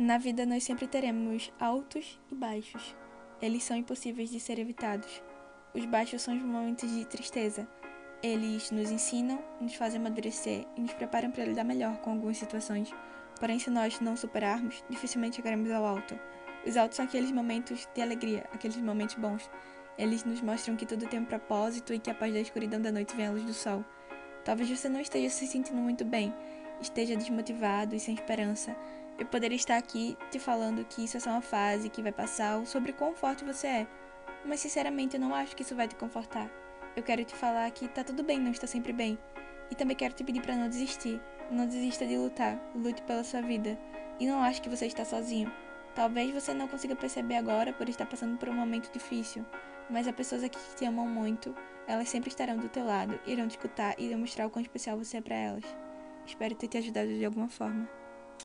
Na vida nós sempre teremos altos e baixos. Eles são impossíveis de ser evitados. Os baixos são os momentos de tristeza. Eles nos ensinam, nos fazem amadurecer e nos preparam para lidar melhor com algumas situações. Porém, se nós não superarmos, dificilmente chegaremos ao alto. Os altos são aqueles momentos de alegria, aqueles momentos bons. Eles nos mostram que tudo tem um propósito e que após da escuridão da noite vem a luz do sol. Talvez você não esteja se sentindo muito bem, esteja desmotivado e sem esperança, eu poderia estar aqui te falando que isso é só uma fase, que vai passar, sobre quão forte você é. Mas sinceramente eu não acho que isso vai te confortar. Eu quero te falar que tá tudo bem não está sempre bem. E também quero te pedir para não desistir. Não desista de lutar. Lute pela sua vida. E não ache que você está sozinho. Talvez você não consiga perceber agora por estar passando por um momento difícil, mas as pessoas aqui que te amam muito, elas sempre estarão do teu lado, irão te escutar e demonstrar o quão especial você é para elas. Espero ter te ajudado de alguma forma.